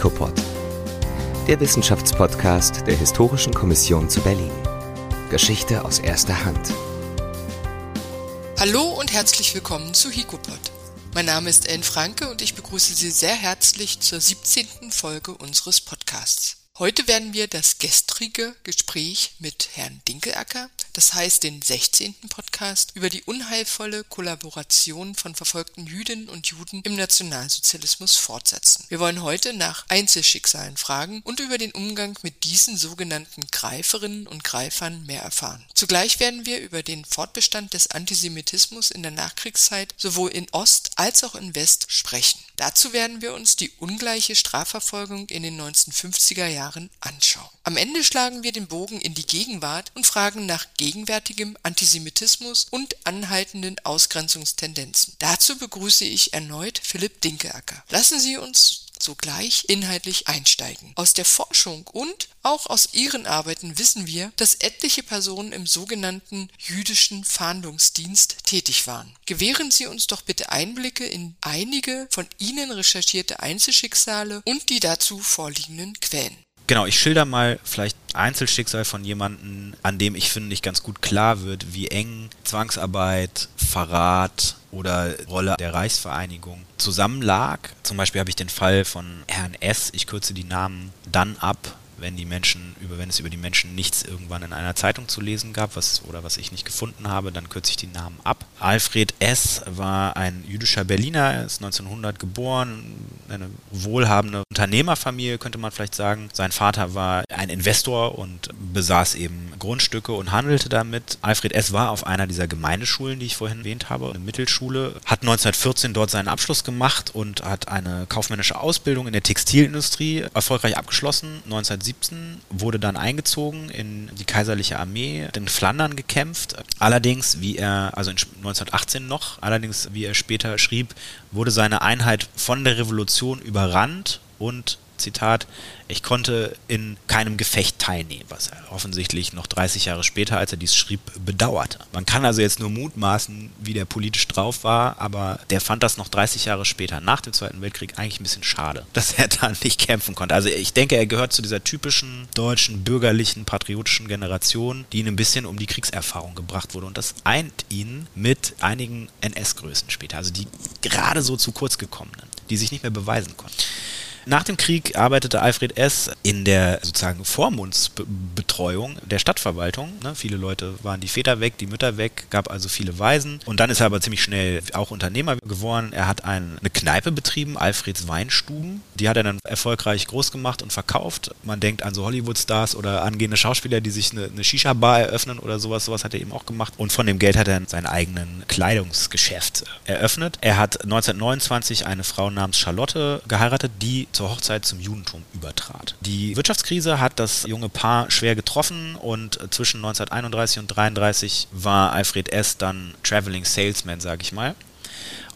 HICOPOD, der Wissenschaftspodcast der Historischen Kommission zu Berlin. Geschichte aus erster Hand. Hallo und herzlich willkommen zu HICOPOD. Mein Name ist Ellen Franke und ich begrüße Sie sehr herzlich zur 17. Folge unseres Podcasts. Heute werden wir das gestrige Gespräch mit Herrn Dinkelacker, das heißt den 16. Podcast über die unheilvolle Kollaboration von verfolgten Jüdinnen und Juden im Nationalsozialismus fortsetzen. Wir wollen heute nach Einzelschicksalen fragen und über den Umgang mit diesen sogenannten Greiferinnen und Greifern mehr erfahren. Zugleich werden wir über den Fortbestand des Antisemitismus in der Nachkriegszeit sowohl in Ost als auch in West sprechen. Dazu werden wir uns die ungleiche Strafverfolgung in den 1950er Jahren anschauen. Am Ende schlagen wir den Bogen in die Gegenwart und fragen nach gegenwärtigem Antisemitismus und anhaltenden Ausgrenzungstendenzen. Dazu begrüße ich erneut Philipp Dinkeacker. Lassen Sie uns sogleich inhaltlich einsteigen. Aus der Forschung und auch aus ihren Arbeiten wissen wir, dass etliche Personen im sogenannten jüdischen Fahndungsdienst tätig waren. Gewähren Sie uns doch bitte Einblicke in einige von Ihnen recherchierte Einzelschicksale und die dazu vorliegenden Quellen. Genau, ich schilder mal vielleicht Einzelschicksal von jemandem, an dem ich finde nicht ganz gut klar wird, wie eng Zwangsarbeit, Verrat oder Rolle der Reichsvereinigung zusammenlag. Zum Beispiel habe ich den Fall von Herrn S., ich kürze die Namen dann ab, wenn die Menschen über wenn es über die Menschen nichts irgendwann in einer Zeitung zu lesen gab, was oder was ich nicht gefunden habe, dann kürze ich die Namen ab. Alfred S. war ein jüdischer Berliner, er ist 1900 geboren, eine wohlhabende Unternehmerfamilie könnte man vielleicht sagen. Sein Vater war ein Investor und besaß eben Grundstücke und handelte damit. Alfred S. war auf einer dieser Gemeindeschulen, die ich vorhin erwähnt habe, eine Mittelschule, hat 1914 dort seinen Abschluss gemacht und hat eine kaufmännische Ausbildung in der Textilindustrie erfolgreich abgeschlossen. 1917 1917, wurde dann eingezogen in die kaiserliche Armee, in Flandern gekämpft. Allerdings, wie er, also 1918 noch, allerdings, wie er später schrieb, wurde seine Einheit von der Revolution überrannt und Zitat, ich konnte in keinem Gefecht teilnehmen, was er offensichtlich noch 30 Jahre später, als er dies schrieb, bedauerte. Man kann also jetzt nur mutmaßen, wie der politisch drauf war, aber der fand das noch 30 Jahre später, nach dem Zweiten Weltkrieg, eigentlich ein bisschen schade, dass er da nicht kämpfen konnte. Also ich denke, er gehört zu dieser typischen deutschen, bürgerlichen, patriotischen Generation, die ihn ein bisschen um die Kriegserfahrung gebracht wurde. Und das eint ihn mit einigen NS-Größen später, also die gerade so zu kurz gekommenen, die sich nicht mehr beweisen konnten. Nach dem Krieg arbeitete Alfred S. in der sozusagen Vormundsbetreuung der Stadtverwaltung. Ne? Viele Leute waren die Väter weg, die Mütter weg, gab also viele Waisen. Und dann ist er aber ziemlich schnell auch Unternehmer geworden. Er hat ein, eine Kneipe betrieben, Alfreds Weinstuben. Die hat er dann erfolgreich groß gemacht und verkauft. Man denkt an so Hollywood-Stars oder angehende Schauspieler, die sich eine, eine Shisha-Bar eröffnen oder sowas. Sowas hat er eben auch gemacht. Und von dem Geld hat er sein eigenen Kleidungsgeschäft eröffnet. Er hat 1929 eine Frau namens Charlotte geheiratet, die zur Hochzeit zum Judentum übertrat. Die Wirtschaftskrise hat das junge Paar schwer getroffen und zwischen 1931 und 1933 war Alfred S. dann Traveling Salesman, sage ich mal.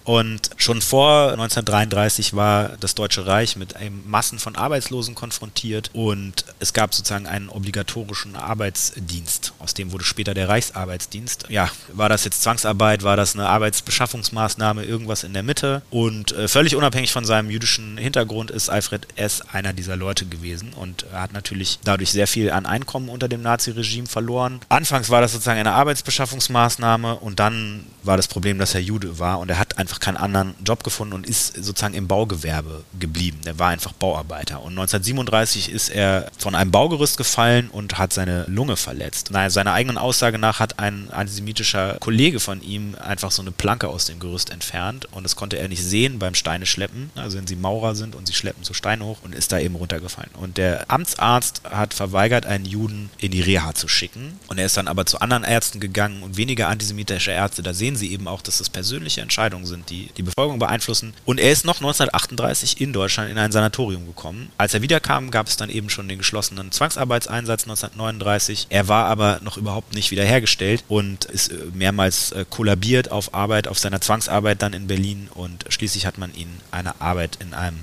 Und schon vor 1933 war das Deutsche Reich mit Massen von Arbeitslosen konfrontiert und es gab sozusagen einen obligatorischen Arbeitsdienst. Aus dem wurde später der Reichsarbeitsdienst. Ja, war das jetzt Zwangsarbeit, war das eine Arbeitsbeschaffungsmaßnahme, irgendwas in der Mitte? Und äh, völlig unabhängig von seinem jüdischen Hintergrund ist Alfred S. einer dieser Leute gewesen und hat natürlich dadurch sehr viel an Einkommen unter dem Naziregime verloren. Anfangs war das sozusagen eine Arbeitsbeschaffungsmaßnahme und dann war das Problem, dass er Jude war und er hat einfach keinen anderen Job gefunden und ist sozusagen im Baugewerbe geblieben. Er war einfach Bauarbeiter. Und 1937 ist er von einem Baugerüst gefallen und hat seine Lunge verletzt. Naja, seiner eigenen Aussage nach hat ein antisemitischer Kollege von ihm einfach so eine Planke aus dem Gerüst entfernt und das konnte er nicht sehen beim Steine schleppen. Also wenn sie Maurer sind und sie schleppen so Steine hoch und ist da eben runtergefallen. Und der Amtsarzt hat verweigert, einen Juden in die Reha zu schicken. Und er ist dann aber zu anderen Ärzten gegangen und weniger antisemitische Ärzte. Da sehen sie eben auch, dass das persönliche Entscheidungen sind, die die Bevölkerung beeinflussen. Und er ist noch 1938 in Deutschland in ein Sanatorium gekommen. Als er wiederkam, gab es dann eben schon den geschlossenen Zwangsarbeitseinsatz 1939. Er war aber noch überhaupt nicht wiederhergestellt und ist äh, mehrmals äh, kollabiert auf Arbeit, auf seiner Zwangsarbeit dann in Berlin und schließlich hat man ihn eine Arbeit in einem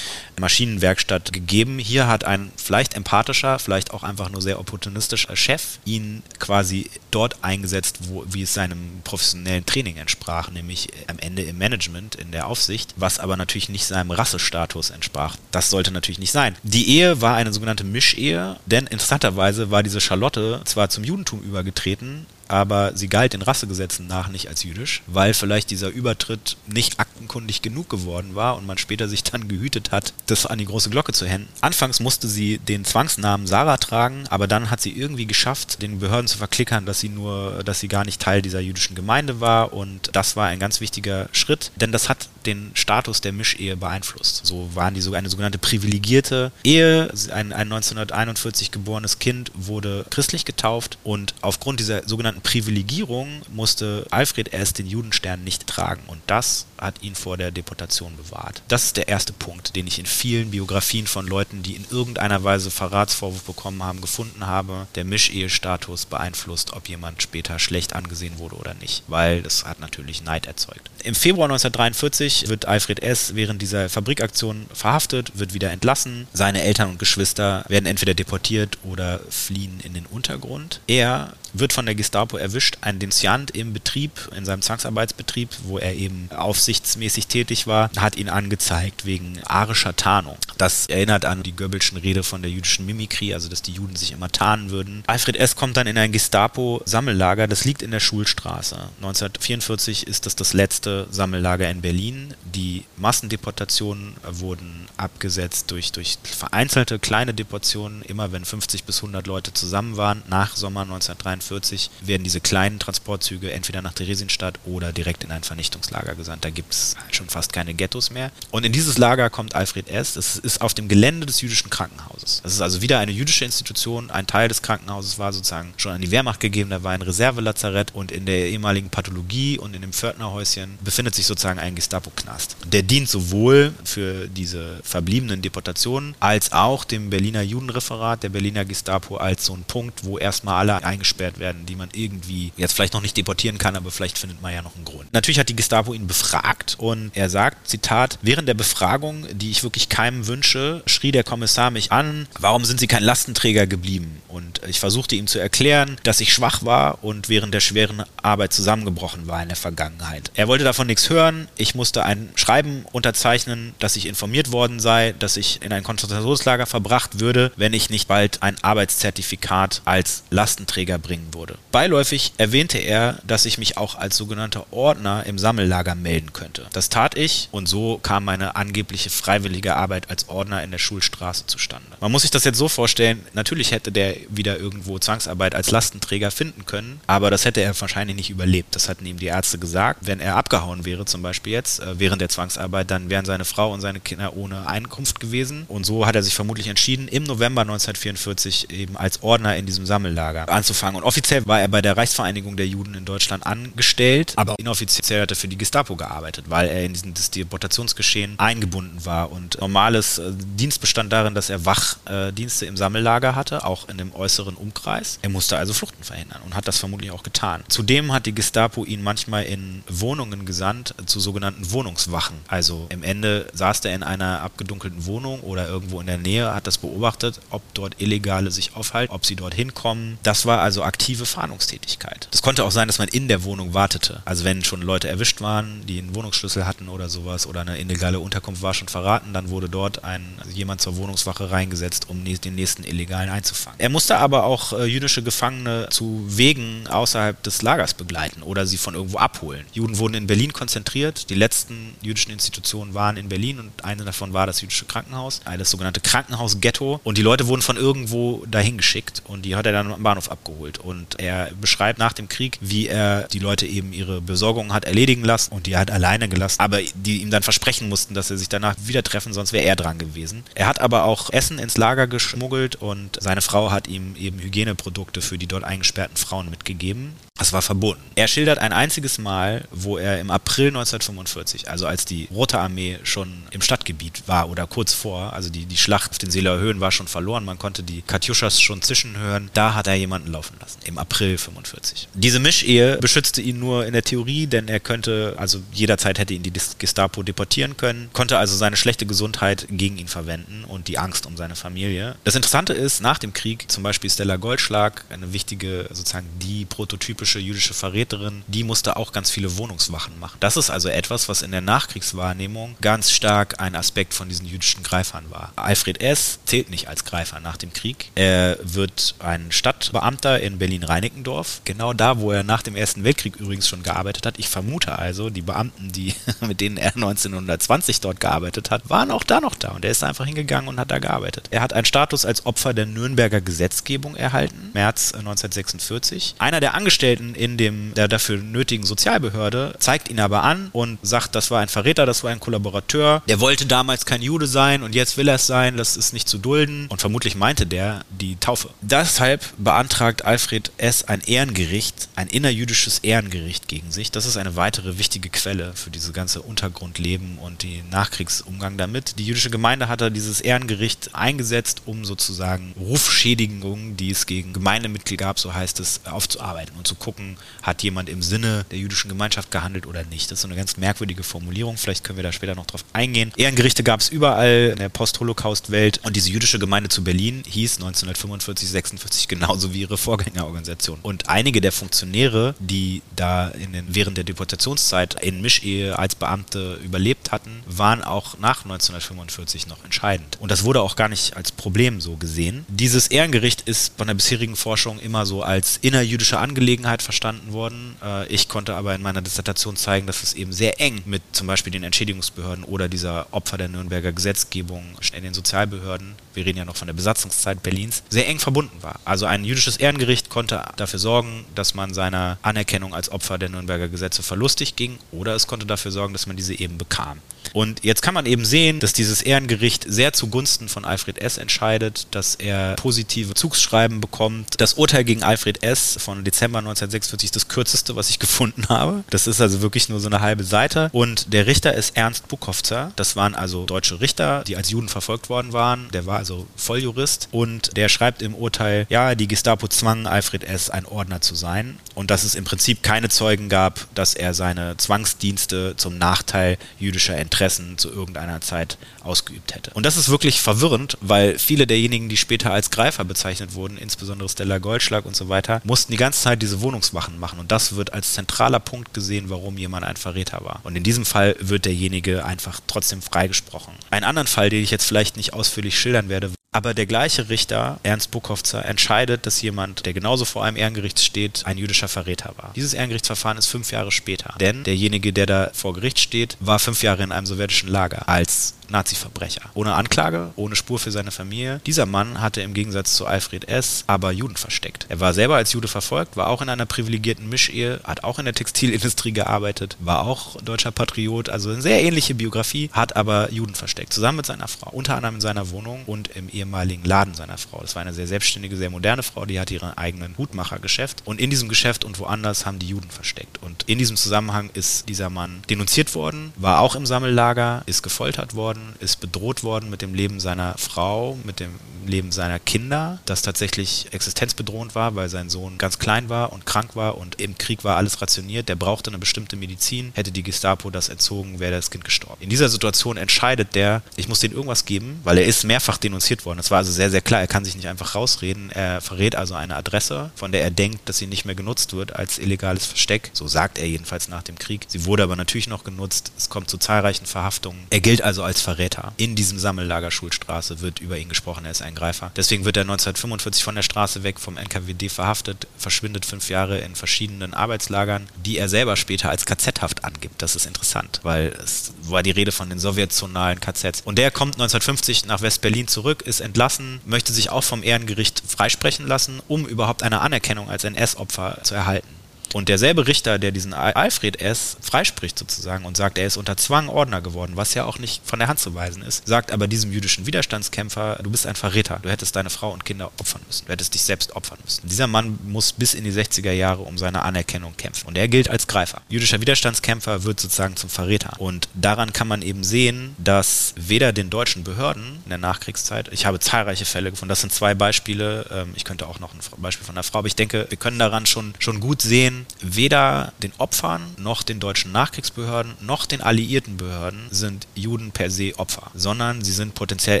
Maschinenwerkstatt gegeben. Hier hat ein vielleicht empathischer, vielleicht auch einfach nur sehr opportunistischer Chef ihn quasi dort eingesetzt, wo, wie es seinem professionellen Training entsprach, nämlich am Ende im Management, in der Aufsicht, was aber natürlich nicht seinem Rassestatus entsprach. Das sollte natürlich nicht sein. Die Ehe war eine sogenannte Mischehe, denn interessanterweise war diese Charlotte zwar zum Judentum übergetreten, aber sie galt den Rassegesetzen nach nicht als jüdisch, weil vielleicht dieser Übertritt nicht aktenkundig genug geworden war und man später sich dann gehütet hat, das an die große Glocke zu hängen. Anfangs musste sie den Zwangsnamen Sarah tragen, aber dann hat sie irgendwie geschafft, den Behörden zu verklickern, dass sie nur, dass sie gar nicht Teil dieser jüdischen Gemeinde war und das war ein ganz wichtiger Schritt, denn das hat den Status der Mischehe beeinflusst. So waren die sogar eine sogenannte privilegierte Ehe. Ein, ein 1941 geborenes Kind wurde christlich getauft und aufgrund dieser sogenannten sogenannten Privilegierung musste Alfred S. den Judenstern nicht tragen und das hat ihn vor der Deportation bewahrt. Das ist der erste Punkt, den ich in vielen Biografien von Leuten, die in irgendeiner Weise Verratsvorwurf bekommen haben, gefunden habe. Der Mischehestatus beeinflusst, ob jemand später schlecht angesehen wurde oder nicht, weil das hat natürlich Neid erzeugt. Im Februar 1943 wird Alfred S. während dieser Fabrikaktion verhaftet, wird wieder entlassen. Seine Eltern und Geschwister werden entweder deportiert oder fliehen in den Untergrund. Er wird von der Gestapo erwischt, ein Denunziant im Betrieb, in seinem Zwangsarbeitsbetrieb, wo er eben aufsichtsmäßig tätig war, hat ihn angezeigt wegen arischer Tarnung. Das erinnert an die Goebbelschen Rede von der jüdischen Mimikrie, also dass die Juden sich immer tarnen würden. Alfred S. kommt dann in ein Gestapo-Sammellager, das liegt in der Schulstraße. 1944 ist das das letzte Sammellager in Berlin. Die Massendeportationen wurden abgesetzt durch, durch vereinzelte kleine Deportationen, immer wenn 50 bis 100 Leute zusammen waren, nach Sommer 1943 1941 werden diese kleinen Transportzüge entweder nach Theresienstadt oder direkt in ein Vernichtungslager gesandt. Da gibt es halt schon fast keine Ghettos mehr. Und in dieses Lager kommt Alfred S. Es ist auf dem Gelände des jüdischen Krankenhauses. Das ist also wieder eine jüdische Institution. Ein Teil des Krankenhauses war sozusagen schon an die Wehrmacht gegeben. Da war ein Reservelazarett und in der ehemaligen Pathologie und in dem Pförtnerhäuschen befindet sich sozusagen ein Gestapo-Knast. Der dient sowohl für diese verbliebenen Deportationen als auch dem Berliner Judenreferat der Berliner Gestapo als so ein Punkt, wo erstmal alle eingesperrt eingesperrt werden, die man irgendwie jetzt vielleicht noch nicht deportieren kann, aber vielleicht findet man ja noch einen Grund. Natürlich hat die Gestapo ihn befragt und er sagt, Zitat, während der Befragung, die ich wirklich keinem wünsche, schrie der Kommissar mich an, warum sind Sie kein Lastenträger geblieben? Und ich versuchte ihm zu erklären, dass ich schwach war und während der schweren Arbeit zusammengebrochen war in der Vergangenheit. Er wollte davon nichts hören. Ich musste ein Schreiben unterzeichnen, dass ich informiert worden sei, dass ich in ein Konzentrationslager verbracht würde, wenn ich nicht bald ein Arbeitszertifikat als Lastenträger bringe bringen wurde. Beiläufig erwähnte er, dass ich mich auch als sogenannter Ordner im Sammellager melden könnte. Das tat ich und so kam meine angebliche freiwillige Arbeit als Ordner in der Schulstraße zustande. Man muss sich das jetzt so vorstellen, natürlich hätte der wieder irgendwo Zwangsarbeit als Lastenträger finden können, aber das hätte er wahrscheinlich nicht überlebt. Das hatten ihm die Ärzte gesagt. Wenn er abgehauen wäre, zum Beispiel jetzt, äh, während der Zwangsarbeit, dann wären seine Frau und seine Kinder ohne Einkunft gewesen. Und so hat er sich vermutlich entschieden, im November 1944 eben als Ordner in diesem Sammellager anzufangen. Und offiziell war er bei der Reichsvereinigung der Juden in Deutschland angestellt, aber inoffiziell hat er für die Gestapo gearbeitet, weil er in diesem Deportationsgeschehen eingebunden war. Und normales äh, Dienst bestand darin, dass er Wachdienste äh, im Sammellager hatte, auch in dem äußeren Umkreis. Er musste also Fluchten verhindern und hat das vermutlich auch getan. Zudem hat die Gestapo ihn manchmal in Wohnungen gesandt zu sogenannten Wohnungswachen. Also im Ende saß er in einer abgedunkelten Wohnung oder irgendwo in der Nähe, hat das beobachtet, ob dort Illegale sich aufhalten, ob sie dort hinkommen. Das war also aktive Fahndungstätigkeit. Es konnte auch sein, dass man in der Wohnung wartete. Also wenn schon Leute erwischt waren, die einen Wohnungsschlüssel hatten oder sowas oder eine illegale Unterkunft war schon verraten, dann wurde dort ein also jemand zur Wohnungswache reingesetzt, um den nächsten Illegalen einzufangen. Er musste aber auch äh, jüdische Gefangene zu Wegen außerhalb des Lagers begleiten oder sie von irgendwo abholen. Juden wurden in Berlin konzentriert. Die letzten jüdischen Institutionen waren in Berlin und eine davon war das jüdische Krankenhaus, das sogenannte Krankenhaus-Ghetto. Und die Leute wurden von irgendwo dahin geschickt und die hat er dann am Bahnhof abgeholt. Und er beschreibt nach dem Krieg, wie er die Leute eben ihre Besorgungen hat erledigen lassen und die hat alleine gelassen, aber die ihm dann versprechen mussten, dass sie sich danach wieder treffen, sonst wäre er dran gewesen. Er hat aber auch Essen ins Lager geschmuggelt und seine Frau hat ihm eben Hygieneprodukte für die dort eingesperrten Frauen mitgegeben. Das war verboten. Er schildert ein einziges Mal, wo er im April 1945, also als die Rote Armee schon im Stadtgebiet war oder kurz vor, also die, die Schlacht auf den Seeler Höhen war schon verloren, man konnte die Katjuschas schon zwischenhören, da hat er jemanden laufen lassen, im April 45. Diese Mischehe beschützte ihn nur in der Theorie, denn er könnte, also jederzeit hätte ihn die Gestapo deportieren können, konnte also seine schlechte Gesundheit gegen ihn verwenden und die Angst um seine Familie. Das Interessante ist, nach dem Krieg, zum Beispiel Stella Goldschlag, eine wichtige, sozusagen die prototypische jüdische Verräterin, die musste auch ganz viele Wohnungswachen machen. Das ist also etwas, was in der Nachkriegswahrnehmung ganz stark ein Aspekt von diesen jüdischen Greifern war. Alfred S. zählt nicht als Greifer nach dem Krieg. Er wird ein Stadtbeamter in Berlin-Reinickendorf, genau da, wo er nach dem Ersten Weltkrieg übrigens schon gearbeitet hat. Ich vermute also, die Beamten, die, mit denen er 1920 dort gearbeitet hat, waren auch da noch da und er ist einfach hingegangen und hat da gearbeitet. Er hat einen Status als Opfer der Nürnberger Gesetzgebung erhalten, März 1946. Einer der Angestellten in dem der dafür nötigen Sozialbehörde zeigt ihn aber an und sagt, das war ein Verräter, das war ein Kollaborateur. Der wollte damals kein Jude sein und jetzt will er es sein, das ist nicht zu dulden. Und vermutlich meinte der die Taufe. Deshalb beantragt Alfred S. ein Ehrengericht, ein innerjüdisches Ehrengericht gegen sich. Das ist eine weitere wichtige Quelle für diese ganze Untergrundleben und den Nachkriegsumgang damit. Die jüdische Gemeinde hat da dieses Ehrengericht eingesetzt, um sozusagen Rufschädigungen, die es gegen Gemeindemitglieder gab, so heißt es, aufzuarbeiten und zu gucken, hat jemand im Sinne der jüdischen Gemeinschaft gehandelt oder nicht. Das ist so eine ganz merkwürdige Formulierung, vielleicht können wir da später noch drauf eingehen. Ehrengerichte gab es überall in der Post-Holocaust-Welt und diese jüdische Gemeinde zu Berlin hieß 1945, 46 genauso wie ihre Vorgängerorganisation. Und einige der Funktionäre, die da den, während der Deportationszeit in Mischehe als Beamte überlebt hatten, waren auch nach 1945 noch entscheidend. Und das wurde auch gar nicht als Problem so gesehen. Dieses Ehrengericht ist von der bisherigen Forschung immer so als innerjüdische Angelegenheit verstanden worden. Äh, ich konnte aber in meiner Dissertation zeigen, dass es eben sehr eng mit zum Beispiel den Entschädigungsbehörden oder dieser Opfer der Nürnberger Gesetzgebung in den Sozialbehörden, wir reden ja noch von der Besatzungszeit Berlins, sehr eng verbunden war. Also ein jüdisches Ehrengericht konnte dafür sorgen, dass man seiner Anerkennung als Opfer der Nürnberger Gesetze verlustig ging oder es konnte dafür sorgen, dass man diese eben bekam. Und jetzt kann man eben sehen, dass dieses Ehrengericht sehr zugunsten von Alfred S. entscheidet, dass er positive Zugsschreiben bekommt. Das Urteil gegen Alfred S. von Dezember 1946 ist das kürzeste, was ich gefunden habe. Das ist also wirklich nur so eine halbe Seite. Und der Richter ist Ernst Buchowzer. Das waren also deutsche Richter, die als Juden verfolgt worden waren. Der war also Volljurist. Und der schreibt im Urteil, ja, die Gestapo zwang Alfred S. ein Ordner zu sein. Und dass es im Prinzip keine Zeugen gab, dass er seine Zwangsdienste zum Nachteil jüdischer Interessen zu irgendeiner Zeit ausgeübt hätte. Und das ist wirklich verwirrend, weil viele derjenigen, die später als Greifer bezeichnet wurden, insbesondere Stella Goldschlag und so weiter, mussten die ganze Zeit diese Wohnungswachen machen. Und das wird als zentraler Punkt gesehen, warum jemand ein Verräter war. Und in diesem Fall wird derjenige einfach trotzdem freigesprochen. Einen anderen Fall, den ich jetzt vielleicht nicht ausführlich schildern werde, aber der gleiche Richter, Ernst Buchowzer, entscheidet, dass jemand, der genauso vor einem Ehrengericht steht, ein jüdischer Verräter war. Dieses Ehrengerichtsverfahren ist fünf Jahre später. Denn derjenige, der da vor Gericht steht, war fünf Jahre in einem sowjetischen Lager als Nazi-Verbrecher. Ohne Anklage, ohne Spur für seine Familie. Dieser Mann hatte im Gegensatz zu Alfred S. aber Juden versteckt. Er war selber als Jude verfolgt, war auch in einer privilegierten Mischehe, hat auch in der Textilindustrie gearbeitet, war auch deutscher Patriot, also eine sehr ähnliche Biografie, hat aber Juden versteckt, zusammen mit seiner Frau, unter anderem in seiner Wohnung und im ehemaligen Laden seiner Frau. Das war eine sehr selbstständige, sehr moderne Frau, die hatte ihren eigenen Hutmachergeschäft und in diesem Geschäft und woanders haben die Juden versteckt. Und in diesem Zusammenhang ist dieser Mann denunziert worden, war auch im Sammellager, ist gefoltert worden, ist bedroht worden mit dem Leben seiner Frau, mit dem Leben seiner Kinder, das tatsächlich existenzbedrohend war, weil sein Sohn ganz klein war und krank war und im Krieg war alles rationiert. Der brauchte eine bestimmte Medizin. Hätte die Gestapo das entzogen, wäre das Kind gestorben. In dieser Situation entscheidet der, ich muss denen irgendwas geben, weil er ist mehrfach denunziert worden. Das war also sehr, sehr klar. Er kann sich nicht einfach rausreden. Er verrät also eine Adresse, von der er denkt, dass sie nicht mehr genutzt wird als illegales Versteck. So sagt er jedenfalls nach dem Krieg. Sie wurde aber natürlich noch genutzt. Es kommt zu zahlreichen Verhaftungen. Er gilt also als Verräter. In diesem Sammellager Schulstraße wird über ihn gesprochen. Er ist ein Angreifer. Deswegen wird er 1945 von der Straße weg vom NKWD verhaftet, verschwindet fünf Jahre in verschiedenen Arbeitslagern, die er selber später als KZ-Haft angibt. Das ist interessant, weil es war die Rede von den sowjetzonalen KZs. Und der kommt 1950 nach West-Berlin zurück, ist entlassen, möchte sich auch vom Ehrengericht freisprechen lassen, um überhaupt eine Anerkennung als NS-Opfer zu erhalten. Und derselbe Richter, der diesen Alfred S. freispricht sozusagen und sagt, er ist unter Zwang Ordner geworden, was ja auch nicht von der Hand zu weisen ist, sagt aber diesem jüdischen Widerstandskämpfer, du bist ein Verräter, du hättest deine Frau und Kinder opfern müssen, du hättest dich selbst opfern müssen. Dieser Mann muss bis in die 60er Jahre um seine Anerkennung kämpfen und er gilt als Greifer. Jüdischer Widerstandskämpfer wird sozusagen zum Verräter. Und daran kann man eben sehen, dass weder den deutschen Behörden in der Nachkriegszeit, ich habe zahlreiche Fälle gefunden, das sind zwei Beispiele, ähm, ich könnte auch noch ein Beispiel von einer Frau, aber ich denke, wir können daran schon, schon gut sehen, weder den Opfern noch den deutschen Nachkriegsbehörden noch den alliierten Behörden sind Juden per se Opfer, sondern sie sind potenziell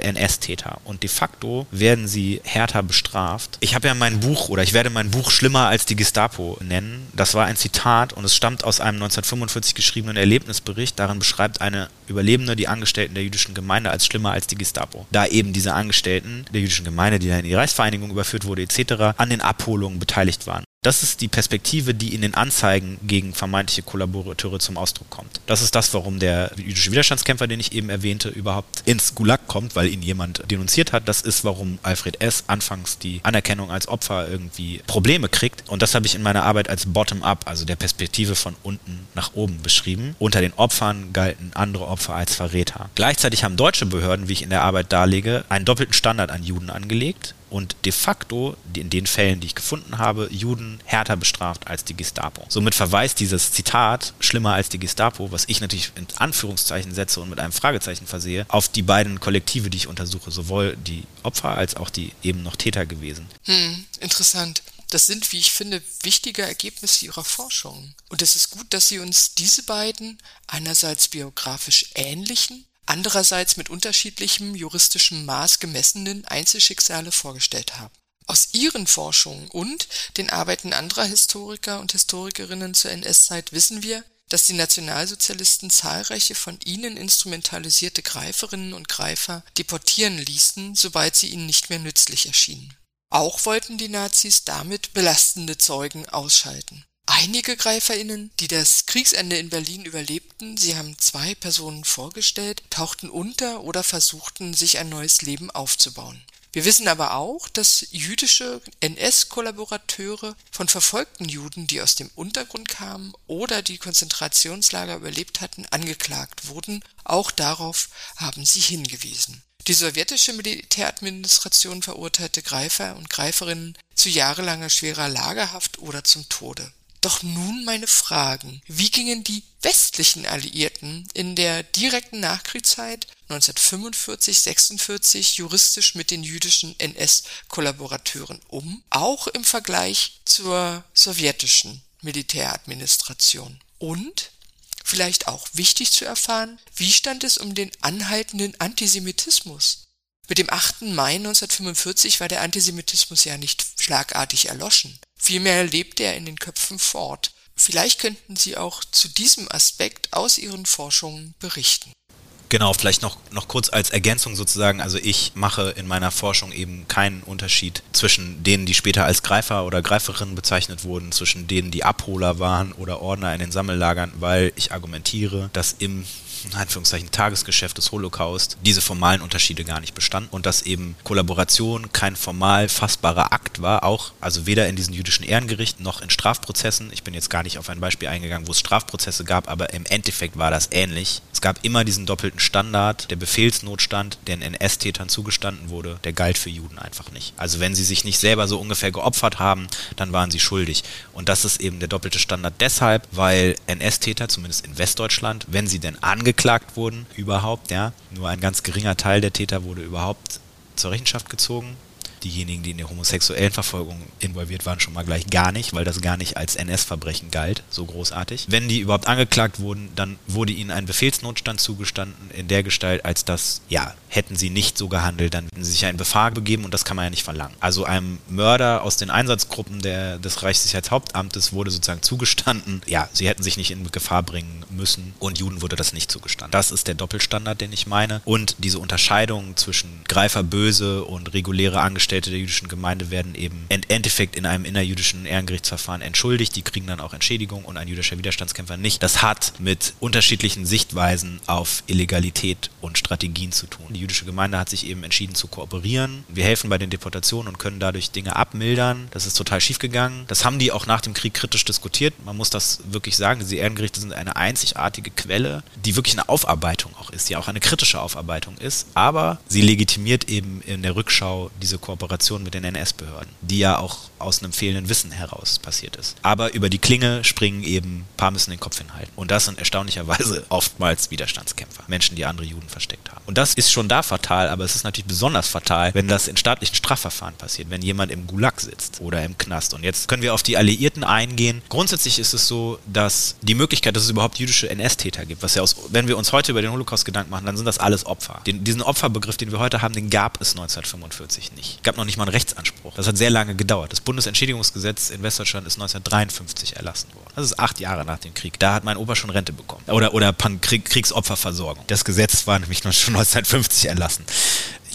NS-Täter und de facto werden sie härter bestraft. Ich habe ja mein Buch oder ich werde mein Buch schlimmer als die Gestapo nennen. Das war ein Zitat und es stammt aus einem 1945 geschriebenen Erlebnisbericht. Darin beschreibt eine Überlebende die Angestellten der jüdischen Gemeinde als schlimmer als die Gestapo. Da eben diese Angestellten der jüdischen Gemeinde, die dann in die Reichsvereinigung überführt wurde etc., an den Abholungen beteiligt waren. Das ist die Perspektive, die in den Anzeigen gegen vermeintliche Kollaborateure zum Ausdruck kommt. Das ist das, warum der jüdische Widerstandskämpfer, den ich eben erwähnte, überhaupt ins Gulag kommt, weil ihn jemand denunziert hat. Das ist, warum Alfred S. anfangs die Anerkennung als Opfer irgendwie Probleme kriegt. Und das habe ich in meiner Arbeit als Bottom-up, also der Perspektive von unten nach oben beschrieben. Unter den Opfern galten andere Opfer als Verräter. Gleichzeitig haben deutsche Behörden, wie ich in der Arbeit darlege, einen doppelten Standard an Juden angelegt und de facto, in den Fällen, die ich gefunden habe, Juden härter bestraft als die Gestapo. Somit verweist dieses Zitat, schlimmer als die Gestapo, was ich natürlich in Anführungszeichen setze und mit einem Fragezeichen versehe, auf die beiden Kollektive, die ich untersuche, sowohl die Opfer als auch die eben noch Täter gewesen. Hm, interessant. Das sind, wie ich finde, wichtige Ergebnisse Ihrer Forschung. Und es ist gut, dass Sie uns diese beiden einerseits biografisch ähnlichen, andererseits mit unterschiedlichem juristischem Maß gemessenen Einzelschicksale vorgestellt haben. Aus ihren Forschungen und den Arbeiten anderer Historiker und Historikerinnen zur NS-Zeit wissen wir, dass die Nationalsozialisten zahlreiche von ihnen instrumentalisierte Greiferinnen und Greifer deportieren ließen, sobald sie ihnen nicht mehr nützlich erschienen. Auch wollten die Nazis damit belastende Zeugen ausschalten. Einige GreiferInnen, die das Kriegsende in Berlin überlebten, sie haben zwei Personen vorgestellt, tauchten unter oder versuchten, sich ein neues Leben aufzubauen. Wir wissen aber auch, dass jüdische NS-Kollaborateure von verfolgten Juden, die aus dem Untergrund kamen oder die Konzentrationslager überlebt hatten, angeklagt wurden. Auch darauf haben sie hingewiesen. Die sowjetische Militäradministration verurteilte Greifer und Greiferinnen zu jahrelanger schwerer Lagerhaft oder zum Tode. Doch nun meine Fragen. Wie gingen die westlichen Alliierten in der direkten Nachkriegszeit 1945-46 juristisch mit den jüdischen NS-Kollaborateuren um, auch im Vergleich zur sowjetischen Militäradministration? Und vielleicht auch wichtig zu erfahren, wie stand es um den anhaltenden Antisemitismus? Mit dem 8. Mai 1945 war der Antisemitismus ja nicht schlagartig erloschen. Vielmehr lebte er in den Köpfen fort. Vielleicht könnten Sie auch zu diesem Aspekt aus Ihren Forschungen berichten. Genau, vielleicht noch, noch kurz als Ergänzung sozusagen. Also ich mache in meiner Forschung eben keinen Unterschied zwischen denen, die später als Greifer oder Greiferinnen bezeichnet wurden, zwischen denen, die Abholer waren oder Ordner in den Sammellagern, weil ich argumentiere, dass im Anführungszeichen Tagesgeschäft des Holocaust diese formalen Unterschiede gar nicht bestanden und dass eben Kollaboration kein formal fassbarer Akt war, auch also weder in diesen jüdischen Ehrengerichten noch in Strafprozessen. Ich bin jetzt gar nicht auf ein Beispiel eingegangen, wo es Strafprozesse gab, aber im Endeffekt war das ähnlich. Es gab immer diesen doppelten Standard, der Befehlsnotstand, der den NS-Tätern zugestanden wurde, der galt für Juden einfach nicht. Also wenn sie sich nicht selber so ungefähr geopfert haben, dann waren sie schuldig. Und das ist eben der doppelte Standard deshalb, weil NS-Täter, zumindest in Westdeutschland, wenn sie denn angeklagt angeklagt wurden überhaupt, ja. Nur ein ganz geringer Teil der Täter wurde überhaupt zur Rechenschaft gezogen diejenigen, die in der homosexuellen Verfolgung involviert waren, schon mal gleich gar nicht, weil das gar nicht als NS-Verbrechen galt, so großartig. Wenn die überhaupt angeklagt wurden, dann wurde ihnen ein Befehlsnotstand zugestanden in der Gestalt, als das, ja, hätten sie nicht so gehandelt, dann hätten sie sich einen Befahren begeben und das kann man ja nicht verlangen. Also einem Mörder aus den Einsatzgruppen der, des Reichssicherheitshauptamtes wurde sozusagen zugestanden, ja, sie hätten sich nicht in Gefahr bringen müssen und Juden wurde das nicht zugestanden. Das ist der Doppelstandard, den ich meine. Und diese Unterscheidung zwischen Greifer böse und reguläre Angestellte Angestellte der jüdischen Gemeinde werden eben im Endeffekt in einem innerjüdischen Ehrengerichtsverfahren entschuldigt. Die kriegen dann auch Entschädigung und ein jüdischer Widerstandskämpfer nicht. Das hat mit unterschiedlichen Sichtweisen auf Illegalität und Strategien zu tun. Die jüdische Gemeinde hat sich eben entschieden zu kooperieren. Wir helfen bei den Deportationen und können dadurch Dinge abmildern. Das ist total schiefgegangen. Das haben die auch nach dem Krieg kritisch diskutiert. Man muss das wirklich sagen. Diese Ehrengerichte sind eine einzigartige Quelle, die wirklich eine Aufarbeitung auch ist, die auch eine kritische Aufarbeitung ist. Aber sie legitimiert eben in der Rückschau diese Kooperation mit den NS-Behörden, die ja auch aus einem fehlenden Wissen heraus passiert ist. Aber über die Klinge springen eben ein paar müssen den Kopf hinhalten. Und das sind erstaunlicherweise oftmals Widerstandskämpfer, Menschen, die andere Juden versteckt haben. Und das ist schon da fatal, aber es ist natürlich besonders fatal, wenn das in staatlichen Strafverfahren passiert, wenn jemand im Gulag sitzt oder im Knast. Und jetzt können wir auf die Alliierten eingehen. Grundsätzlich ist es so, dass die Möglichkeit, dass es überhaupt jüdische NS-Täter gibt, was ja aus, wenn wir uns heute über den Holocaust Gedanken machen, dann sind das alles Opfer. Den, diesen Opferbegriff, den wir heute haben, den gab es 1945 nicht. Es gab noch nicht mal einen Rechtsanspruch. Das hat sehr lange gedauert. Das Bundesentschädigungsgesetz in Westdeutschland ist 1953 erlassen worden. Das ist acht Jahre nach dem Krieg. Da hat mein Opa schon Rente bekommen. Oder, oder Kriegsopferversorgung. Das Gesetz war nämlich schon 1950 erlassen.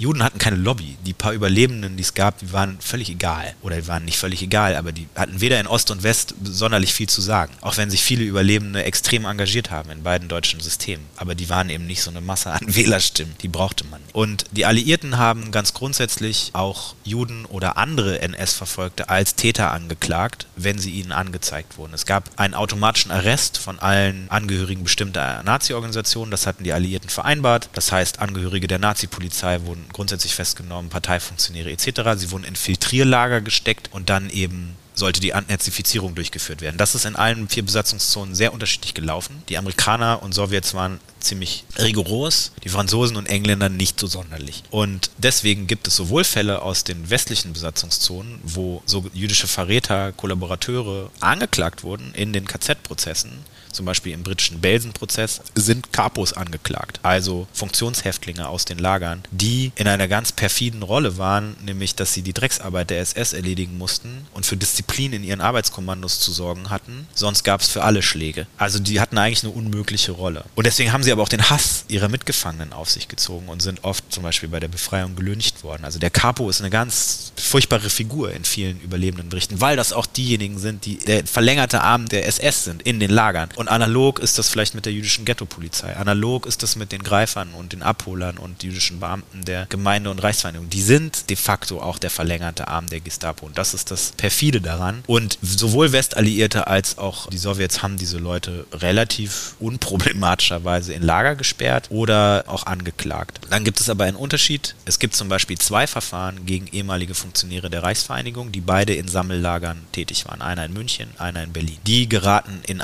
Juden hatten keine Lobby. Die paar Überlebenden, die es gab, die waren völlig egal. Oder die waren nicht völlig egal, aber die hatten weder in Ost und West sonderlich viel zu sagen. Auch wenn sich viele Überlebende extrem engagiert haben in beiden deutschen Systemen. Aber die waren eben nicht so eine Masse an Wählerstimmen. Die brauchte man. Und die Alliierten haben ganz grundsätzlich auch Juden oder andere NS-Verfolgte als Täter angeklagt, wenn sie ihnen angezeigt wurden. Es gab einen automatischen Arrest von allen Angehörigen bestimmter Nazi-Organisationen. Das hatten die Alliierten vereinbart. Das heißt, Angehörige der Nazi-Polizei wurden grundsätzlich festgenommen, Parteifunktionäre etc. Sie wurden in Filtrierlager gesteckt und dann eben sollte die Entnazifizierung durchgeführt werden. Das ist in allen vier Besatzungszonen sehr unterschiedlich gelaufen. Die Amerikaner und Sowjets waren ziemlich rigoros, die Franzosen und Engländer nicht so sonderlich. Und deswegen gibt es sowohl Fälle aus den westlichen Besatzungszonen, wo so jüdische Verräter, Kollaborateure angeklagt wurden in den KZ-Prozessen, zum Beispiel im britischen Belsen-Prozess, sind Kapos angeklagt, also Funktionshäftlinge aus den Lagern, die in einer ganz perfiden Rolle waren, nämlich dass sie die Drecksarbeit der SS erledigen mussten und für Disziplin in ihren Arbeitskommandos zu sorgen hatten, sonst gab es für alle Schläge. Also die hatten eigentlich eine unmögliche Rolle. Und deswegen haben sie aber auch den Hass ihrer Mitgefangenen auf sich gezogen und sind oft zum Beispiel bei der Befreiung gelüncht worden. Also der Capo ist eine ganz furchtbare Figur in vielen überlebenden Berichten, weil das auch diejenigen sind, die der verlängerte Arm der SS sind in den Lagern. Und analog ist das vielleicht mit der jüdischen Ghetto-Polizei. Analog ist das mit den Greifern und den Abholern und jüdischen Beamten der Gemeinde- und Reichsvereinigung. Die sind de facto auch der verlängerte Arm der Gestapo. Und das ist das perfide daran. Und sowohl Westalliierte als auch die Sowjets haben diese Leute relativ unproblematischerweise in Lager gesperrt oder auch angeklagt. Dann gibt es aber einen Unterschied. Es gibt zum Beispiel zwei Verfahren gegen ehemalige Funktionäre der Reichsvereinigung, die beide in Sammellagern tätig waren. Einer in München, einer in Berlin. Die geraten in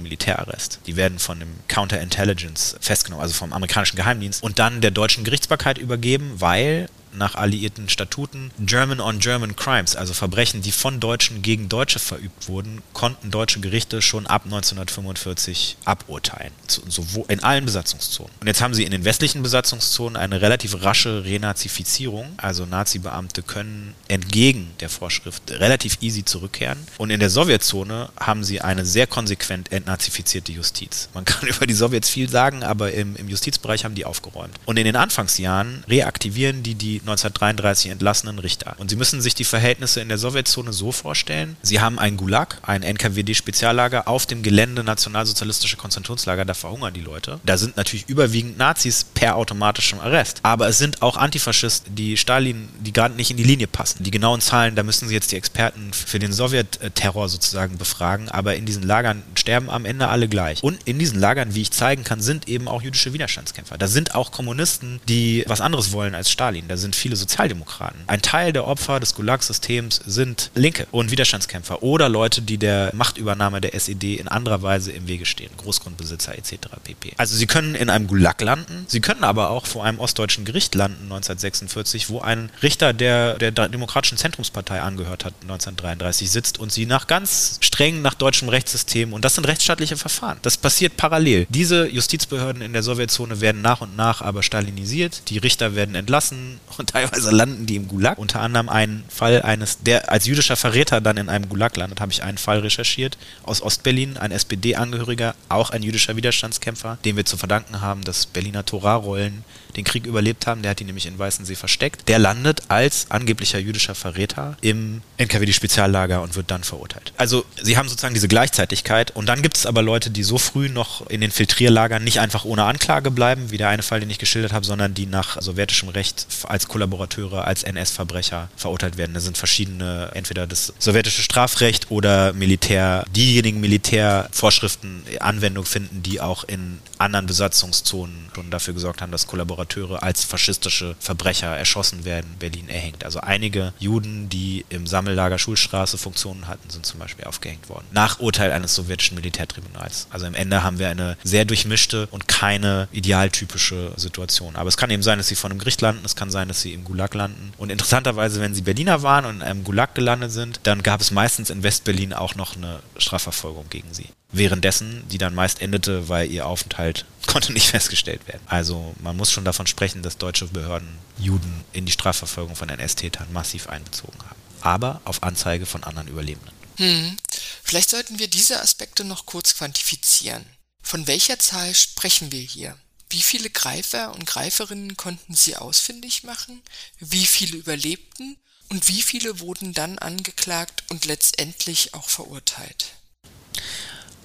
amerikanischen Militärarrest. Die werden von dem Counterintelligence festgenommen, also vom amerikanischen Geheimdienst und dann der deutschen Gerichtsbarkeit übergeben, weil nach alliierten Statuten German on German Crimes, also Verbrechen, die von Deutschen gegen Deutsche verübt wurden, konnten deutsche Gerichte schon ab 1945 aburteilen. So, in allen Besatzungszonen. Und jetzt haben sie in den westlichen Besatzungszonen eine relativ rasche Renazifizierung. Also Nazi-Beamte können entgegen der Vorschrift relativ easy zurückkehren. Und in der Sowjetzone haben sie eine sehr konsequent entnazifizierte Justiz. Man kann über die Sowjets viel sagen, aber im, im Justizbereich haben die aufgeräumt. Und in den Anfangsjahren reaktivieren die die 1933 entlassenen Richter. Und Sie müssen sich die Verhältnisse in der Sowjetzone so vorstellen. Sie haben ein Gulag, ein NKWD-Speziallager auf dem Gelände nationalsozialistische Konzentrationslager, da verhungern die Leute. Da sind natürlich überwiegend Nazis per automatischem Arrest. Aber es sind auch Antifaschisten, die Stalin, die gerade nicht in die Linie passen. Die genauen Zahlen, da müssen Sie jetzt die Experten für den Sowjetterror sozusagen befragen. Aber in diesen Lagern sterben am Ende alle gleich. Und in diesen Lagern, wie ich zeigen kann, sind eben auch jüdische Widerstandskämpfer. Da sind auch Kommunisten, die was anderes wollen als Stalin. Da sind sind viele Sozialdemokraten. Ein Teil der Opfer des Gulag-Systems sind Linke und Widerstandskämpfer oder Leute, die der Machtübernahme der SED in anderer Weise im Wege stehen. Großgrundbesitzer etc. pp. Also sie können in einem Gulag landen, sie können aber auch vor einem ostdeutschen Gericht landen 1946, wo ein Richter, der der Demokratischen Zentrumspartei angehört hat, 1933 sitzt und sie nach ganz streng nach deutschem Rechtssystem und das sind rechtsstaatliche Verfahren. Das passiert parallel. Diese Justizbehörden in der Sowjetzone werden nach und nach aber stalinisiert, die Richter werden entlassen, und teilweise landen die im Gulag. Unter anderem einen Fall eines, der als jüdischer Verräter dann in einem Gulag landet, habe ich einen Fall recherchiert aus Ostberlin, ein SPD-Angehöriger, auch ein jüdischer Widerstandskämpfer, dem wir zu verdanken haben, dass Berliner Torarollen den Krieg überlebt haben. Der hat ihn nämlich in Weißensee versteckt. Der landet als angeblicher jüdischer Verräter im NKWD-Speziallager und wird dann verurteilt. Also sie haben sozusagen diese Gleichzeitigkeit und dann gibt es aber Leute, die so früh noch in den Filtrierlagern nicht einfach ohne Anklage bleiben, wie der eine Fall, den ich geschildert habe, sondern die nach sowjetischem Recht als Kollaborateure, als NS-Verbrecher verurteilt werden. Da sind verschiedene, entweder das sowjetische Strafrecht oder Militär, diejenigen Militärvorschriften Anwendung finden, die auch in anderen Besatzungszonen schon dafür gesorgt haben, dass Kollaborateure als faschistische Verbrecher erschossen werden, Berlin erhängt. Also einige Juden, die im Sammellager Schulstraße Funktionen hatten, sind zum Beispiel aufgehängt worden. Nach Urteil eines sowjetischen Militärtribunals. Also am Ende haben wir eine sehr durchmischte und keine idealtypische Situation. Aber es kann eben sein, dass sie vor einem Gericht landen, es kann sein, dass sie im Gulag landen. Und interessanterweise, wenn sie Berliner waren und in einem Gulag gelandet sind, dann gab es meistens in Westberlin auch noch eine Strafverfolgung gegen sie währenddessen, die dann meist endete, weil ihr Aufenthalt konnte nicht festgestellt werden. Also man muss schon davon sprechen, dass deutsche Behörden Juden in die Strafverfolgung von NS-Tätern massiv einbezogen haben. Aber auf Anzeige von anderen Überlebenden. Hm. Vielleicht sollten wir diese Aspekte noch kurz quantifizieren. Von welcher Zahl sprechen wir hier? Wie viele Greifer und Greiferinnen konnten Sie ausfindig machen? Wie viele überlebten? Und wie viele wurden dann angeklagt und letztendlich auch verurteilt?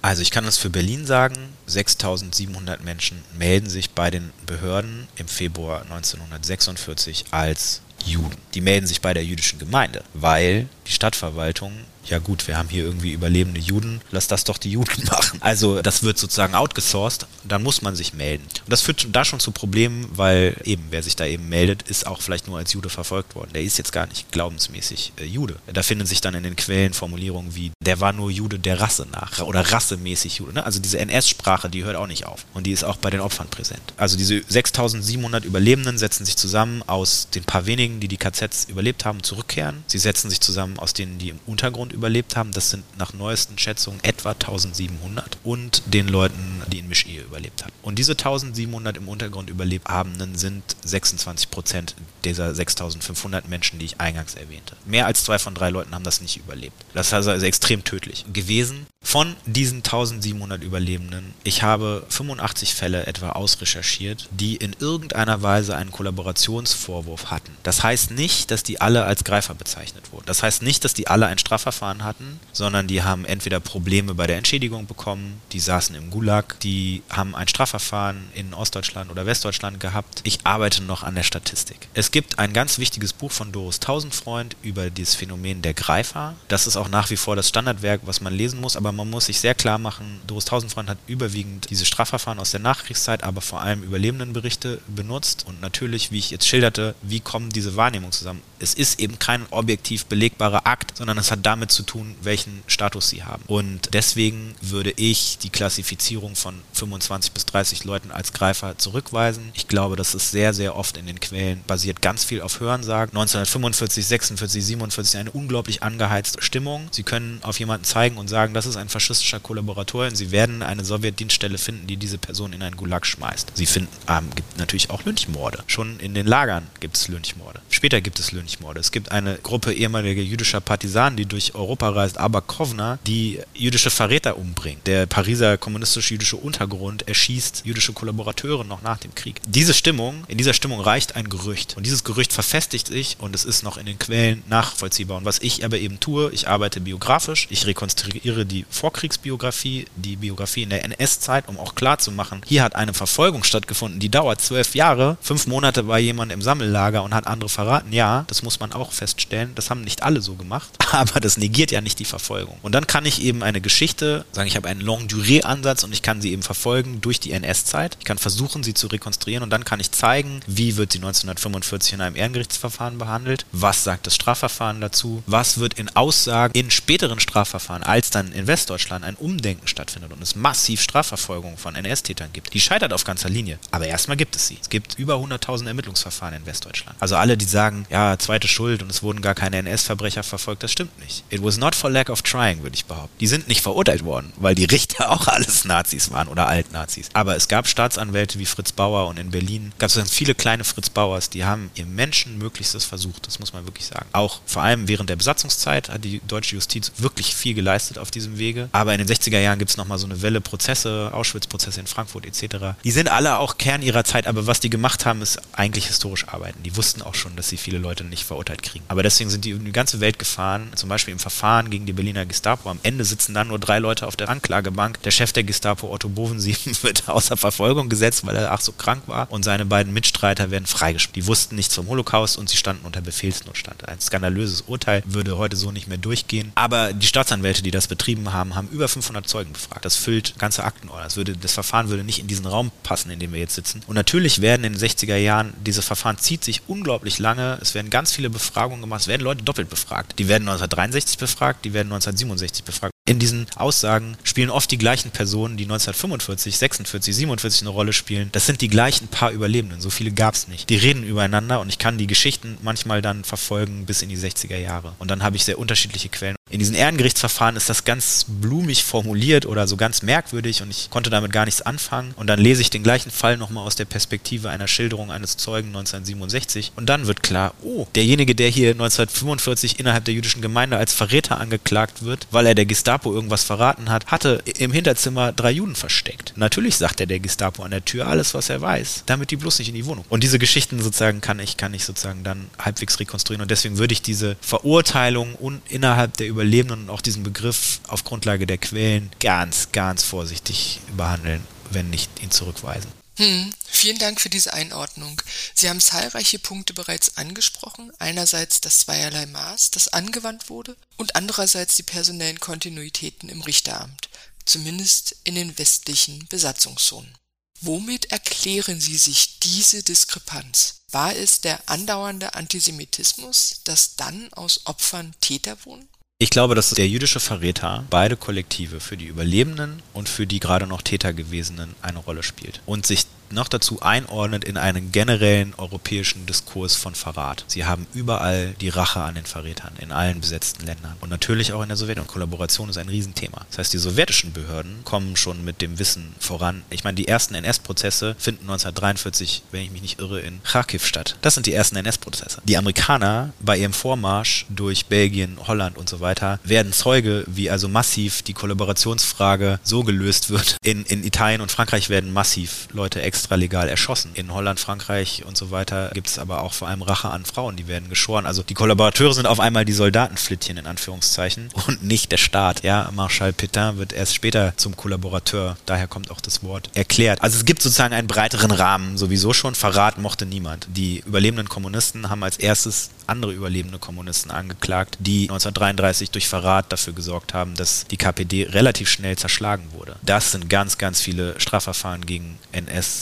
Also ich kann das für Berlin sagen, 6700 Menschen melden sich bei den Behörden im Februar 1946 als Juden. Die melden sich bei der jüdischen Gemeinde, weil die Stadtverwaltung ja gut, wir haben hier irgendwie überlebende Juden, lass das doch die Juden machen. Also das wird sozusagen outgesourced, dann muss man sich melden. Und das führt da schon zu Problemen, weil eben, wer sich da eben meldet, ist auch vielleicht nur als Jude verfolgt worden. Der ist jetzt gar nicht glaubensmäßig äh, Jude. Da finden sich dann in den Quellen Formulierungen wie, der war nur Jude der Rasse nach oder rassemäßig Jude. Ne? Also diese NS-Sprache, die hört auch nicht auf. Und die ist auch bei den Opfern präsent. Also diese 6700 Überlebenden setzen sich zusammen aus den paar wenigen, die die KZs überlebt haben, zurückkehren. Sie setzen sich zusammen aus denen, die im Untergrund überlebt haben. Das sind nach neuesten Schätzungen etwa 1700 und den Leuten, die in Mischehe überlebt haben. Und diese 1700 im Untergrund Überlebenden sind 26 Prozent dieser 6500 Menschen, die ich eingangs erwähnte. Mehr als zwei von drei Leuten haben das nicht überlebt. Das ist also extrem tödlich gewesen. Von diesen 1700 Überlebenden, ich habe 85 Fälle etwa ausrecherchiert, die in irgendeiner Weise einen Kollaborationsvorwurf hatten. Das heißt nicht, dass die alle als Greifer bezeichnet wurden. Das heißt nicht, dass die alle ein Strafverfahren hatten, sondern die haben entweder Probleme bei der Entschädigung bekommen, die saßen im Gulag, die haben ein Strafverfahren in Ostdeutschland oder Westdeutschland gehabt. Ich arbeite noch an der Statistik. Es gibt ein ganz wichtiges Buch von Doris Tausendfreund über das Phänomen der Greifer. Das ist auch nach wie vor das Standardwerk, was man lesen muss, aber man muss sich sehr klar machen, Doris Tausendfreund hat überwiegend diese Strafverfahren aus der Nachkriegszeit, aber vor allem Überlebendenberichte benutzt und natürlich, wie ich jetzt schilderte, wie kommen diese Wahrnehmungen zusammen. Es ist eben kein objektiv belegbarer Akt, sondern es hat damit zu tun, welchen Status sie haben. Und deswegen würde ich die Klassifizierung von 25 bis 30 Leuten als Greifer zurückweisen. Ich glaube, das ist sehr, sehr oft in den Quellen basiert ganz viel auf Hörensagen. 1945, 46, 47 eine unglaublich angeheizte Stimmung. Sie können auf jemanden zeigen und sagen, das ist ein ein faschistischer Kollaborator und sie werden eine Sowjetdienststelle finden, die diese Person in einen Gulag schmeißt. Sie finden, ähm, gibt natürlich auch Lynchmorde. Schon in den Lagern gibt es Lynchmorde. Später gibt es Lynchmorde. Es gibt eine Gruppe ehemaliger jüdischer Partisanen, die durch Europa reist, Abakovna, die jüdische Verräter umbringt. Der Pariser kommunistisch-jüdische Untergrund erschießt jüdische Kollaborateure noch nach dem Krieg. Diese Stimmung, in dieser Stimmung reicht ein Gerücht. Und dieses Gerücht verfestigt sich und es ist noch in den Quellen nachvollziehbar. Und was ich aber eben tue, ich arbeite biografisch, ich rekonstruiere die Vorkriegsbiografie, die Biografie in der NS-Zeit, um auch klarzumachen, hier hat eine Verfolgung stattgefunden, die dauert zwölf Jahre, fünf Monate war jemand im Sammellager und hat andere verraten. Ja, das muss man auch feststellen. Das haben nicht alle so gemacht, aber das negiert ja nicht die Verfolgung. Und dann kann ich eben eine Geschichte sagen, ich habe einen Longue-Durée-Ansatz und ich kann sie eben verfolgen durch die NS-Zeit. Ich kann versuchen, sie zu rekonstruieren und dann kann ich zeigen, wie wird sie 1945 in einem Ehrengerichtsverfahren behandelt, was sagt das Strafverfahren dazu, was wird in Aussagen in späteren Strafverfahren, als dann in West Westdeutschland ein Umdenken stattfindet und es massiv Strafverfolgung von NS-Tätern gibt. Die scheitert auf ganzer Linie. Aber erstmal gibt es sie. Es gibt über 100.000 Ermittlungsverfahren in Westdeutschland. Also alle, die sagen, ja, zweite Schuld und es wurden gar keine NS-Verbrecher verfolgt, das stimmt nicht. It was not for lack of trying, würde ich behaupten. Die sind nicht verurteilt worden, weil die Richter auch alles Nazis waren oder Altnazis. Aber es gab Staatsanwälte wie Fritz Bauer und in Berlin gab es viele kleine Fritz Bauers, die haben ihr Menschen möglichstes versucht, das muss man wirklich sagen. Auch vor allem während der Besatzungszeit hat die deutsche Justiz wirklich viel geleistet auf diesem Wege. Aber in den 60er Jahren gibt es nochmal so eine Welle Prozesse, Auschwitz-Prozesse in Frankfurt etc. Die sind alle auch Kern ihrer Zeit, aber was die gemacht haben, ist eigentlich historisch arbeiten. Die wussten auch schon, dass sie viele Leute nicht verurteilt kriegen. Aber deswegen sind die in die ganze Welt gefahren, zum Beispiel im Verfahren gegen die Berliner Gestapo. Am Ende sitzen dann nur drei Leute auf der Anklagebank. Der Chef der Gestapo, Otto Bovensieben, wird außer Verfolgung gesetzt, weil er ach so krank war. Und seine beiden Mitstreiter werden freigesprochen. Die wussten nichts vom Holocaust und sie standen unter Befehlsnotstand. Ein skandalöses Urteil würde heute so nicht mehr durchgehen. Aber die Staatsanwälte, die das betrieben haben, haben über 500 Zeugen befragt. Das füllt ganze Aktenordner. Das, würde, das Verfahren würde nicht in diesen Raum passen, in dem wir jetzt sitzen. Und natürlich werden in den 60er Jahren, dieses Verfahren zieht sich unglaublich lange. Es werden ganz viele Befragungen gemacht. Es werden Leute doppelt befragt. Die werden 1963 befragt, die werden 1967 befragt. In diesen Aussagen spielen oft die gleichen Personen, die 1945, 46, 47 eine Rolle spielen. Das sind die gleichen paar Überlebenden. So viele gab es nicht. Die reden übereinander und ich kann die Geschichten manchmal dann verfolgen bis in die 60er Jahre. Und dann habe ich sehr unterschiedliche Quellen. In diesen Ehrengerichtsverfahren ist das ganz blumig formuliert oder so ganz merkwürdig und ich konnte damit gar nichts anfangen. Und dann lese ich den gleichen Fall nochmal aus der Perspektive einer Schilderung eines Zeugen 1967 und dann wird klar, oh, derjenige, der hier 1945 innerhalb der jüdischen Gemeinde als Verräter angeklagt wird, weil er der Gestapo irgendwas verraten hat, hatte im Hinterzimmer drei Juden versteckt. Natürlich sagt er der Gestapo an der Tür alles, was er weiß, damit die bloß nicht in die Wohnung. Und diese Geschichten sozusagen kann ich, kann ich sozusagen dann halbwegs rekonstruieren und deswegen würde ich diese Verurteilung und innerhalb der Überlebenden und auch diesen Begriff auf Grundlage der Quellen ganz, ganz vorsichtig behandeln, wenn nicht ihn zurückweisen. Hm, vielen Dank für diese Einordnung. Sie haben zahlreiche Punkte bereits angesprochen. Einerseits das zweierlei Maß, das angewandt wurde, und andererseits die personellen Kontinuitäten im Richteramt, zumindest in den westlichen Besatzungszonen. Womit erklären Sie sich diese Diskrepanz? War es der andauernde Antisemitismus, dass dann aus Opfern Täter wurden? Ich glaube, dass der jüdische Verräter beide Kollektive für die Überlebenden und für die gerade noch Täter gewesenen eine Rolle spielt und sich noch dazu einordnet in einen generellen europäischen Diskurs von Verrat. Sie haben überall die Rache an den Verrätern, in allen besetzten Ländern und natürlich auch in der Sowjetunion. Kollaboration ist ein Riesenthema. Das heißt, die sowjetischen Behörden kommen schon mit dem Wissen voran. Ich meine, die ersten NS-Prozesse finden 1943, wenn ich mich nicht irre, in Kharkiv statt. Das sind die ersten NS-Prozesse. Die Amerikaner bei ihrem Vormarsch durch Belgien, Holland und so weiter werden Zeuge, wie also massiv die Kollaborationsfrage so gelöst wird. In, in Italien und Frankreich werden massiv Leute extra extralegal erschossen. In Holland, Frankreich und so weiter gibt es aber auch vor allem Rache an Frauen, die werden geschoren. Also die Kollaborateure sind auf einmal die Soldatenflittchen in Anführungszeichen und nicht der Staat. Ja, Marschall Pétain wird erst später zum Kollaborateur, daher kommt auch das Wort, erklärt. Also es gibt sozusagen einen breiteren Rahmen sowieso schon. Verrat mochte niemand. Die überlebenden Kommunisten haben als erstes andere überlebende Kommunisten angeklagt, die 1933 durch Verrat dafür gesorgt haben, dass die KPD relativ schnell zerschlagen wurde. Das sind ganz, ganz viele Strafverfahren gegen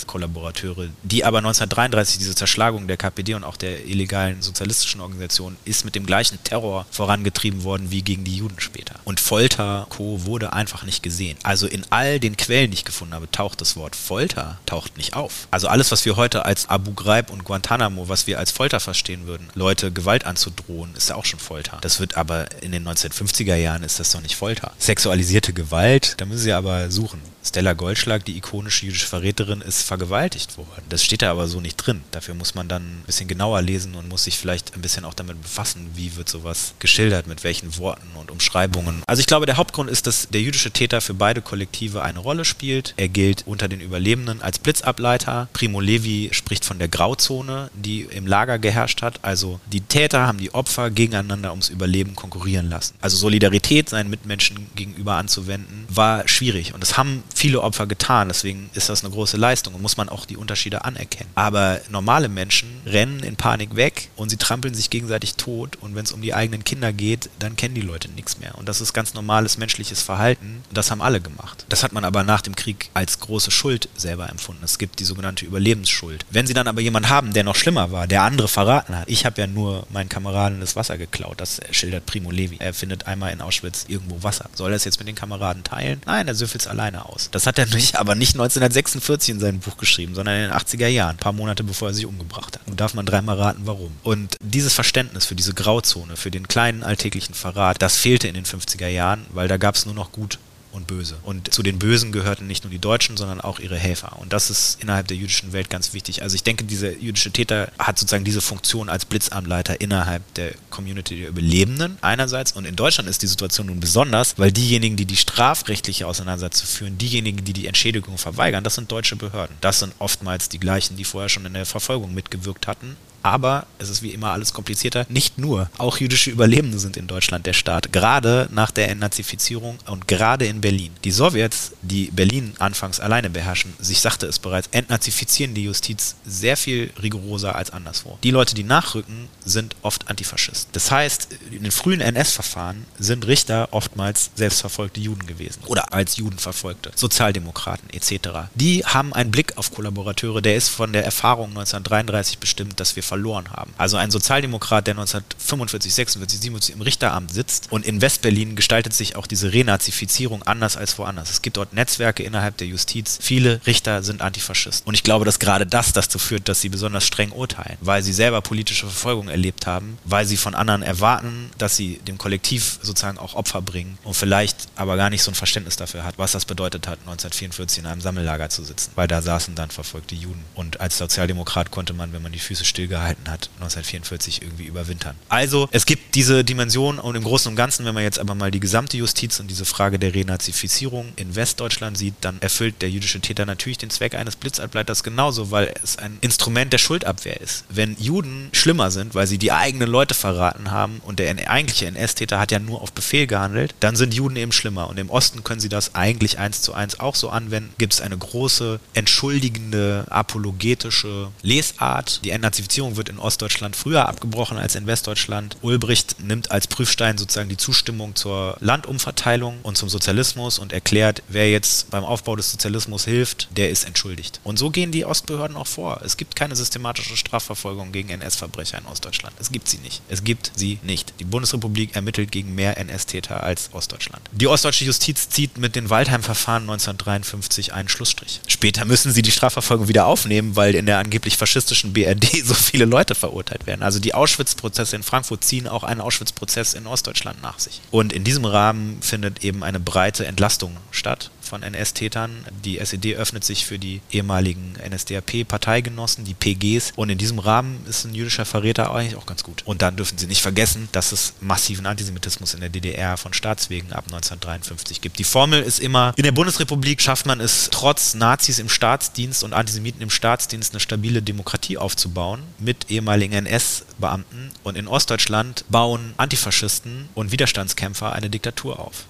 NS-Kollaborateure, die aber 1933 diese Zerschlagung der KPD und auch der illegalen sozialistischen Organisation ist mit dem gleichen Terror vorangetrieben worden wie gegen die Juden später. Und Folter, Co. wurde einfach nicht gesehen. Also in all den Quellen, die ich gefunden habe, taucht das Wort Folter taucht nicht auf. Also alles, was wir heute als Abu Ghraib und Guantanamo, was wir als Folter verstehen würden, Leute Gewalt anzudrohen, ist ja auch schon Folter. Das wird aber in den 1950er Jahren ist das doch nicht Folter. Sexualisierte Gewalt, da müssen Sie aber suchen. Stella Goldschlag, die ikonische jüdische Verräterin, ist vergewaltigt worden. Das steht da aber so nicht drin. Dafür muss man dann ein bisschen genauer lesen und muss sich vielleicht ein bisschen auch damit befassen, wie wird sowas geschildert, mit welchen Worten und Umschreibungen. Also ich glaube, der Hauptgrund ist, dass der jüdische Täter für beide Kollektive eine Rolle spielt. Er gilt unter den Überlebenden als Blitzableiter. Primo Levi spricht von der Grauzone, die im Lager geherrscht hat. Also die Täter haben die Opfer gegeneinander ums Überleben konkurrieren lassen. Also Solidarität seinen Mitmenschen gegenüber anzuwenden, war schwierig. Und das haben viele Opfer getan. Deswegen ist das eine große Leistung. Und muss man auch die Unterschiede anerkennen. Aber normale Menschen rennen in Panik weg und sie trampeln sich gegenseitig tot und wenn es um die eigenen Kinder geht, dann kennen die Leute nichts mehr. Und das ist ganz normales menschliches Verhalten. Das haben alle gemacht. Das hat man aber nach dem Krieg als große Schuld selber empfunden. Es gibt die sogenannte Überlebensschuld. Wenn sie dann aber jemanden haben, der noch schlimmer war, der andere verraten hat, ich habe ja nur meinen Kameraden das Wasser geklaut, das schildert Primo Levi. Er findet einmal in Auschwitz irgendwo Wasser. Soll er es jetzt mit den Kameraden teilen? Nein, er süffelt es alleine aus. Das hat er nicht, aber nicht 1946 in seinem Buch geschrieben, sondern in den 80er Jahren, ein paar Monate bevor er sich umgebracht hat. Und darf man dreimal raten, warum. Und dieses Verständnis für diese Grauzone, für den kleinen alltäglichen Verrat, das fehlte in den 50er Jahren, weil da gab es nur noch gut und böse. Und zu den Bösen gehörten nicht nur die Deutschen, sondern auch ihre Helfer. Und das ist innerhalb der jüdischen Welt ganz wichtig. Also ich denke, dieser jüdische Täter hat sozusagen diese Funktion als Blitzanleiter innerhalb der Community der Überlebenden einerseits. Und in Deutschland ist die Situation nun besonders, weil diejenigen, die die strafrechtliche Auseinandersetzung führen, diejenigen, die die Entschädigung verweigern, das sind deutsche Behörden. Das sind oftmals die gleichen, die vorher schon in der Verfolgung mitgewirkt hatten aber es ist wie immer alles komplizierter. Nicht nur, auch jüdische Überlebende sind in Deutschland der Staat. Gerade nach der Entnazifizierung und gerade in Berlin. Die Sowjets, die Berlin anfangs alleine beherrschen, sich sagte es bereits, entnazifizieren die Justiz sehr viel rigoroser als anderswo. Die Leute, die nachrücken, sind oft Antifaschisten. Das heißt, in den frühen NS-Verfahren sind Richter oftmals selbstverfolgte Juden gewesen oder als Juden verfolgte, Sozialdemokraten etc. Die haben einen Blick auf Kollaborateure, der ist von der Erfahrung 1933 bestimmt, dass wir verloren haben. Also ein Sozialdemokrat, der 1945, 46, 47 im Richteramt sitzt und in Westberlin gestaltet sich auch diese Renazifizierung anders als woanders. Es gibt dort Netzwerke innerhalb der Justiz. Viele Richter sind Antifaschisten. Und ich glaube, dass gerade das dazu führt, dass sie besonders streng urteilen, weil sie selber politische Verfolgung erlebt haben, weil sie von anderen erwarten, dass sie dem Kollektiv sozusagen auch Opfer bringen und vielleicht aber gar nicht so ein Verständnis dafür hat, was das bedeutet hat, 1944 in einem Sammellager zu sitzen, weil da saßen dann verfolgte Juden. Und als Sozialdemokrat konnte man, wenn man die Füße stillgehalten gehalten hat, 1944 irgendwie überwintern. Also es gibt diese Dimension und im Großen und Ganzen, wenn man jetzt aber mal die gesamte Justiz und diese Frage der Renazifizierung in Westdeutschland sieht, dann erfüllt der jüdische Täter natürlich den Zweck eines Blitzableiters genauso, weil es ein Instrument der Schuldabwehr ist. Wenn Juden schlimmer sind, weil sie die eigenen Leute verraten haben und der eigentliche NS-Täter hat ja nur auf Befehl gehandelt, dann sind Juden eben schlimmer. Und im Osten können sie das eigentlich eins zu eins auch so anwenden. Gibt es eine große, entschuldigende, apologetische Lesart. Die Entnazifizierung wird in Ostdeutschland früher abgebrochen als in Westdeutschland. Ulbricht nimmt als Prüfstein sozusagen die Zustimmung zur Landumverteilung und zum Sozialismus und erklärt, wer jetzt beim Aufbau des Sozialismus hilft, der ist entschuldigt. Und so gehen die Ostbehörden auch vor. Es gibt keine systematische Strafverfolgung gegen NS-Verbrecher in Ostdeutschland. Es gibt sie nicht. Es gibt sie nicht. Die Bundesrepublik ermittelt gegen mehr NS-Täter als Ostdeutschland. Die ostdeutsche Justiz zieht mit den Waldheim-Verfahren 1953 einen Schlussstrich. Später müssen sie die Strafverfolgung wieder aufnehmen, weil in der angeblich faschistischen BRD so viele viele Leute verurteilt werden. Also die Auschwitz-Prozesse in Frankfurt ziehen auch einen Auschwitz-Prozess in Ostdeutschland nach sich. Und in diesem Rahmen findet eben eine breite Entlastung statt von NS-Tätern. Die SED öffnet sich für die ehemaligen NSDAP-Parteigenossen, die PGs. Und in diesem Rahmen ist ein jüdischer Verräter eigentlich auch ganz gut. Und dann dürfen Sie nicht vergessen, dass es massiven Antisemitismus in der DDR von Staatswegen ab 1953 gibt. Die Formel ist immer, in der Bundesrepublik schafft man es trotz Nazis im Staatsdienst und Antisemiten im Staatsdienst eine stabile Demokratie aufzubauen mit ehemaligen NS-Beamten. Und in Ostdeutschland bauen Antifaschisten und Widerstandskämpfer eine Diktatur auf.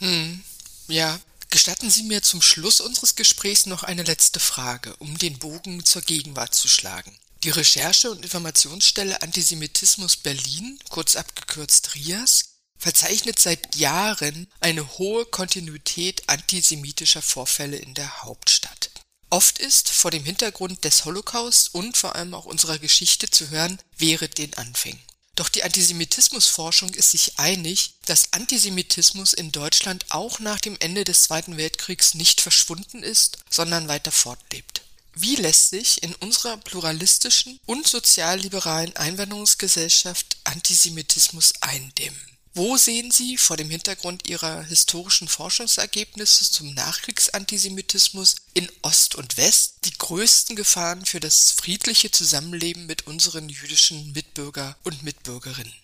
Hm, ja, Gestatten Sie mir zum Schluss unseres Gesprächs noch eine letzte Frage, um den Bogen zur Gegenwart zu schlagen. Die Recherche- und Informationsstelle Antisemitismus Berlin, kurz abgekürzt RIAS, verzeichnet seit Jahren eine hohe Kontinuität antisemitischer Vorfälle in der Hauptstadt. Oft ist vor dem Hintergrund des Holocaust und vor allem auch unserer Geschichte zu hören, während den Anfängen. Doch die Antisemitismusforschung ist sich einig, dass Antisemitismus in Deutschland auch nach dem Ende des Zweiten Weltkriegs nicht verschwunden ist, sondern weiter fortlebt. Wie lässt sich in unserer pluralistischen und sozialliberalen Einwanderungsgesellschaft Antisemitismus eindämmen? Wo sehen Sie vor dem Hintergrund Ihrer historischen Forschungsergebnisse zum Nachkriegsantisemitismus in Ost und West die größten Gefahren für das friedliche Zusammenleben mit unseren jüdischen Mitbürger und Mitbürgerinnen?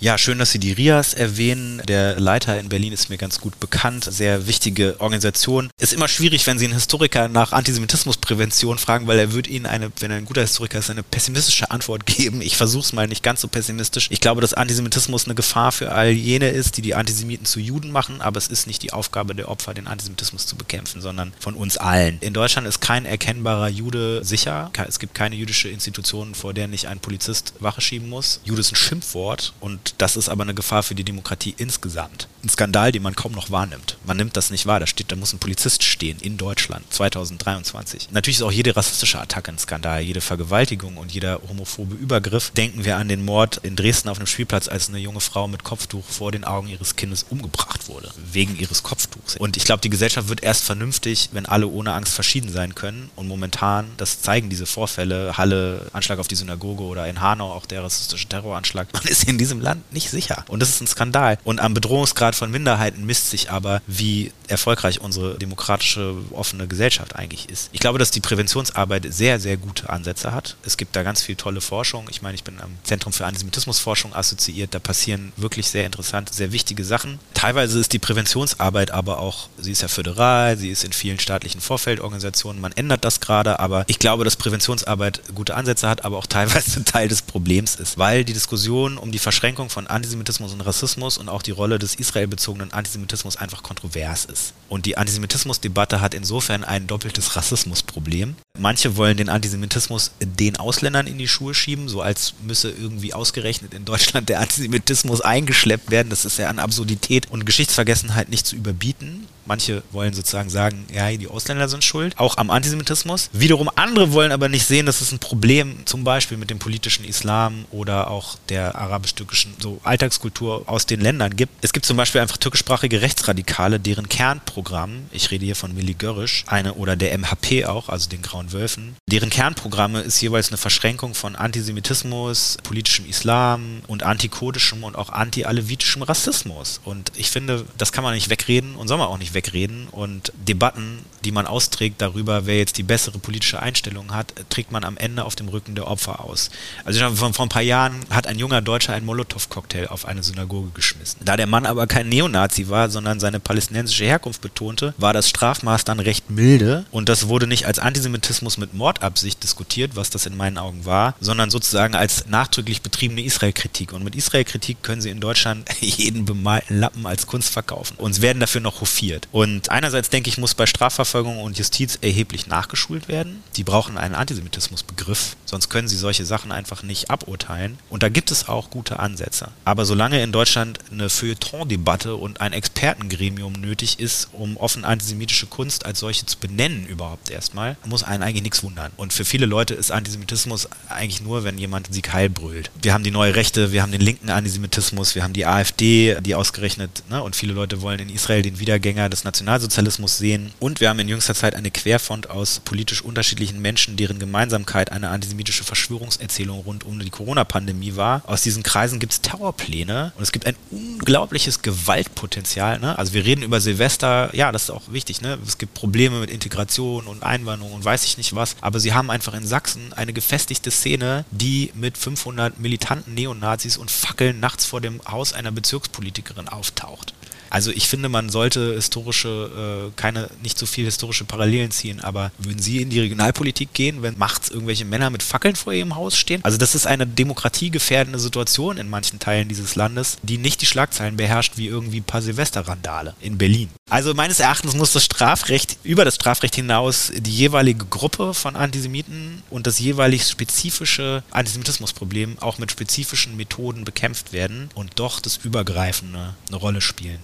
Ja, schön, dass Sie die RIAS erwähnen. Der Leiter in Berlin ist mir ganz gut bekannt. Sehr wichtige Organisation. Ist immer schwierig, wenn Sie einen Historiker nach Antisemitismusprävention fragen, weil er wird Ihnen eine, wenn er ein guter Historiker ist, eine pessimistische Antwort geben. Ich versuche es mal nicht ganz so pessimistisch. Ich glaube, dass Antisemitismus eine Gefahr für all jene ist, die die Antisemiten zu Juden machen, aber es ist nicht die Aufgabe der Opfer, den Antisemitismus zu bekämpfen, sondern von uns allen. In Deutschland ist kein erkennbarer Jude sicher. Es gibt keine jüdische Institution, vor der nicht ein Polizist Wache schieben muss. Jude ist ein Schimpfwort und das ist aber eine Gefahr für die Demokratie insgesamt. Ein Skandal, den man kaum noch wahrnimmt. Man nimmt das nicht wahr. Da steht, da muss ein Polizist stehen in Deutschland 2023. Natürlich ist auch jede rassistische Attacke ein Skandal, jede Vergewaltigung und jeder homophobe Übergriff. Denken wir an den Mord in Dresden auf einem Spielplatz, als eine junge Frau mit Kopftuch vor den Augen ihres Kindes umgebracht wurde, wegen ihres Kopftuchs. Und ich glaube, die Gesellschaft wird erst vernünftig, wenn alle ohne Angst verschieden sein können. Und momentan, das zeigen diese Vorfälle, Halle, Anschlag auf die Synagoge oder in Hanau auch der rassistische Terroranschlag. Man ist in diesem Land Land nicht sicher. Und das ist ein Skandal. Und am Bedrohungsgrad von Minderheiten misst sich aber, wie erfolgreich unsere demokratische, offene Gesellschaft eigentlich ist. Ich glaube, dass die Präventionsarbeit sehr, sehr gute Ansätze hat. Es gibt da ganz viel tolle Forschung. Ich meine, ich bin am Zentrum für Antisemitismusforschung assoziiert. Da passieren wirklich sehr interessante, sehr wichtige Sachen. Teilweise ist die Präventionsarbeit aber auch, sie ist ja föderal, sie ist in vielen staatlichen Vorfeldorganisationen. Man ändert das gerade, aber ich glaube, dass Präventionsarbeit gute Ansätze hat, aber auch teilweise Teil des Problems ist, weil die Diskussion um die Verschränkung Bekämpfung von Antisemitismus und Rassismus und auch die Rolle des israelbezogenen Antisemitismus einfach kontrovers ist. Und die Antisemitismusdebatte hat insofern ein doppeltes Rassismusproblem. Manche wollen den Antisemitismus den Ausländern in die Schuhe schieben, so als müsse irgendwie ausgerechnet in Deutschland der Antisemitismus eingeschleppt werden. Das ist ja an Absurdität und Geschichtsvergessenheit nicht zu überbieten. Manche wollen sozusagen sagen, ja, die Ausländer sind schuld, auch am Antisemitismus. Wiederum andere wollen aber nicht sehen, dass es ein Problem zum Beispiel mit dem politischen Islam oder auch der arabisch-türkischen so Alltagskultur aus den Ländern gibt. Es gibt zum Beispiel einfach türkischsprachige Rechtsradikale, deren Kernprogramm, ich rede hier von Milli Görrisch, eine oder der MHP auch, also den Grauen Wölfen, deren Kernprogramme ist jeweils eine Verschränkung von Antisemitismus, politischem Islam und antikodischem und auch anti-alevitischem Rassismus. Und ich finde, das kann man nicht wegreden und soll man auch nicht wegreden wegreden und Debatten, die man austrägt darüber, wer jetzt die bessere politische Einstellung hat, trägt man am Ende auf dem Rücken der Opfer aus. Also vor, vor ein paar Jahren hat ein junger Deutscher einen Molotow-Cocktail auf eine Synagoge geschmissen. Da der Mann aber kein Neonazi war, sondern seine palästinensische Herkunft betonte, war das Strafmaß dann recht milde und das wurde nicht als Antisemitismus mit Mordabsicht diskutiert, was das in meinen Augen war, sondern sozusagen als nachdrücklich betriebene Israel-Kritik. Und mit Israel-Kritik können sie in Deutschland jeden bemalten Lappen als Kunst verkaufen. Und werden dafür noch hofiert. Und einerseits denke ich, muss bei Strafverfolgung und Justiz erheblich nachgeschult werden. Die brauchen einen Antisemitismusbegriff, sonst können sie solche Sachen einfach nicht aburteilen. Und da gibt es auch gute Ansätze. Aber solange in Deutschland eine Feuilleton-Debatte und ein Expertengremium nötig ist, um offen antisemitische Kunst als solche zu benennen überhaupt erstmal, muss einen eigentlich nichts wundern. Und für viele Leute ist Antisemitismus eigentlich nur, wenn jemand Sieg heil brüllt. Wir haben die neue Rechte, wir haben den linken Antisemitismus, wir haben die AfD, die ausgerechnet, ne, und viele Leute wollen in Israel den Wiedergänger des des Nationalsozialismus sehen. Und wir haben in jüngster Zeit eine Querfront aus politisch unterschiedlichen Menschen, deren Gemeinsamkeit eine antisemitische Verschwörungserzählung rund um die Corona-Pandemie war. Aus diesen Kreisen gibt es Terrorpläne und es gibt ein unglaubliches Gewaltpotenzial. Ne? Also wir reden über Silvester, ja, das ist auch wichtig. Ne? Es gibt Probleme mit Integration und Einwanderung und weiß ich nicht was. Aber sie haben einfach in Sachsen eine gefestigte Szene, die mit 500 militanten Neonazis und Fackeln nachts vor dem Haus einer Bezirkspolitikerin auftaucht. Also ich finde, man sollte historische, äh, keine, nicht so viel historische Parallelen ziehen, aber würden Sie in die Regionalpolitik gehen, wenn machts irgendwelche Männer mit Fackeln vor Ihrem Haus stehen? Also das ist eine demokratiegefährdende Situation in manchen Teilen dieses Landes, die nicht die Schlagzeilen beherrscht wie irgendwie ein paar Silvesterrandale in Berlin. Also meines Erachtens muss das Strafrecht über das Strafrecht hinaus die jeweilige Gruppe von Antisemiten und das jeweilig spezifische Antisemitismusproblem auch mit spezifischen Methoden bekämpft werden und doch das Übergreifende eine Rolle spielen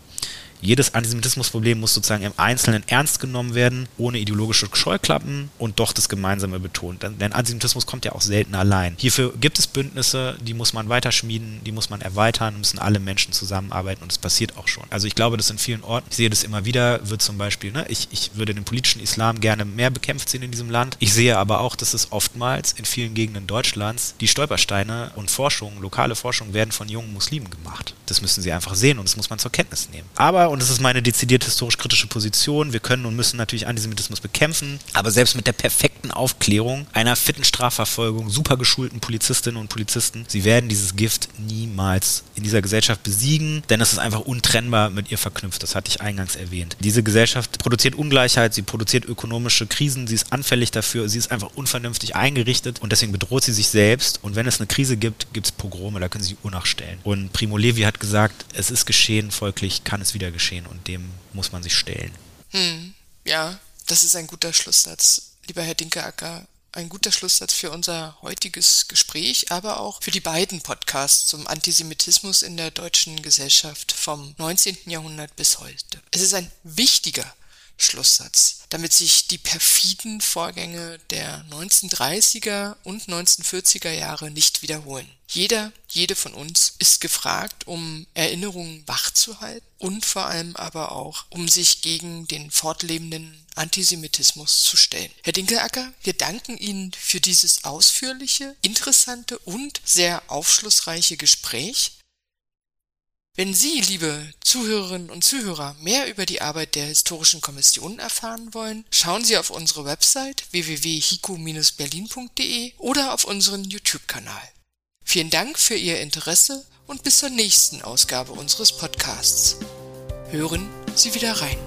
jedes Antisemitismusproblem muss sozusagen im Einzelnen ernst genommen werden, ohne ideologische Scheuklappen und doch das Gemeinsame betont. Denn Antisemitismus kommt ja auch selten allein. Hierfür gibt es Bündnisse, die muss man weiterschmieden, die muss man erweitern, müssen alle Menschen zusammenarbeiten und es passiert auch schon. Also ich glaube, dass in vielen Orten, ich sehe das immer wieder, wird zum Beispiel, ne, ich, ich würde den politischen Islam gerne mehr bekämpft sehen in diesem Land. Ich sehe aber auch, dass es oftmals in vielen Gegenden Deutschlands die Stolpersteine und Forschung, lokale Forschung werden von jungen Muslimen gemacht. Das müssen sie einfach sehen und das muss man zur Kenntnis nehmen. Aber und es ist meine dezidiert historisch-kritische Position. Wir können und müssen natürlich Antisemitismus bekämpfen, aber selbst mit der perfekten Aufklärung, einer fitten Strafverfolgung, super geschulten Polizistinnen und Polizisten, sie werden dieses Gift niemals in dieser Gesellschaft besiegen, denn es ist einfach untrennbar mit ihr verknüpft. Das hatte ich eingangs erwähnt. Diese Gesellschaft produziert Ungleichheit, sie produziert ökonomische Krisen, sie ist anfällig dafür, sie ist einfach unvernünftig eingerichtet und deswegen bedroht sie sich selbst. Und wenn es eine Krise gibt, gibt es Pogrome, da können sie Uhr nachstellen. Und Primo Levi hat gesagt, es ist geschehen, folglich kann es wieder geschehen und dem muss man sich stellen. Hm, ja, das ist ein guter Schlusssatz. Lieber Herr Dinkeacker, ein guter Schlusssatz für unser heutiges Gespräch, aber auch für die beiden Podcasts zum Antisemitismus in der deutschen Gesellschaft vom 19. Jahrhundert bis heute. Es ist ein wichtiger Schlusssatz, damit sich die perfiden Vorgänge der 1930er und 1940er Jahre nicht wiederholen. Jeder, jede von uns ist gefragt, um Erinnerungen wachzuhalten und vor allem aber auch, um sich gegen den fortlebenden Antisemitismus zu stellen. Herr Dinkelacker, wir danken Ihnen für dieses ausführliche, interessante und sehr aufschlussreiche Gespräch. Wenn Sie, liebe Zuhörerinnen und Zuhörer, mehr über die Arbeit der Historischen Kommission erfahren wollen, schauen Sie auf unsere Website www.hico-berlin.de oder auf unseren YouTube-Kanal. Vielen Dank für Ihr Interesse und bis zur nächsten Ausgabe unseres Podcasts. Hören Sie wieder rein.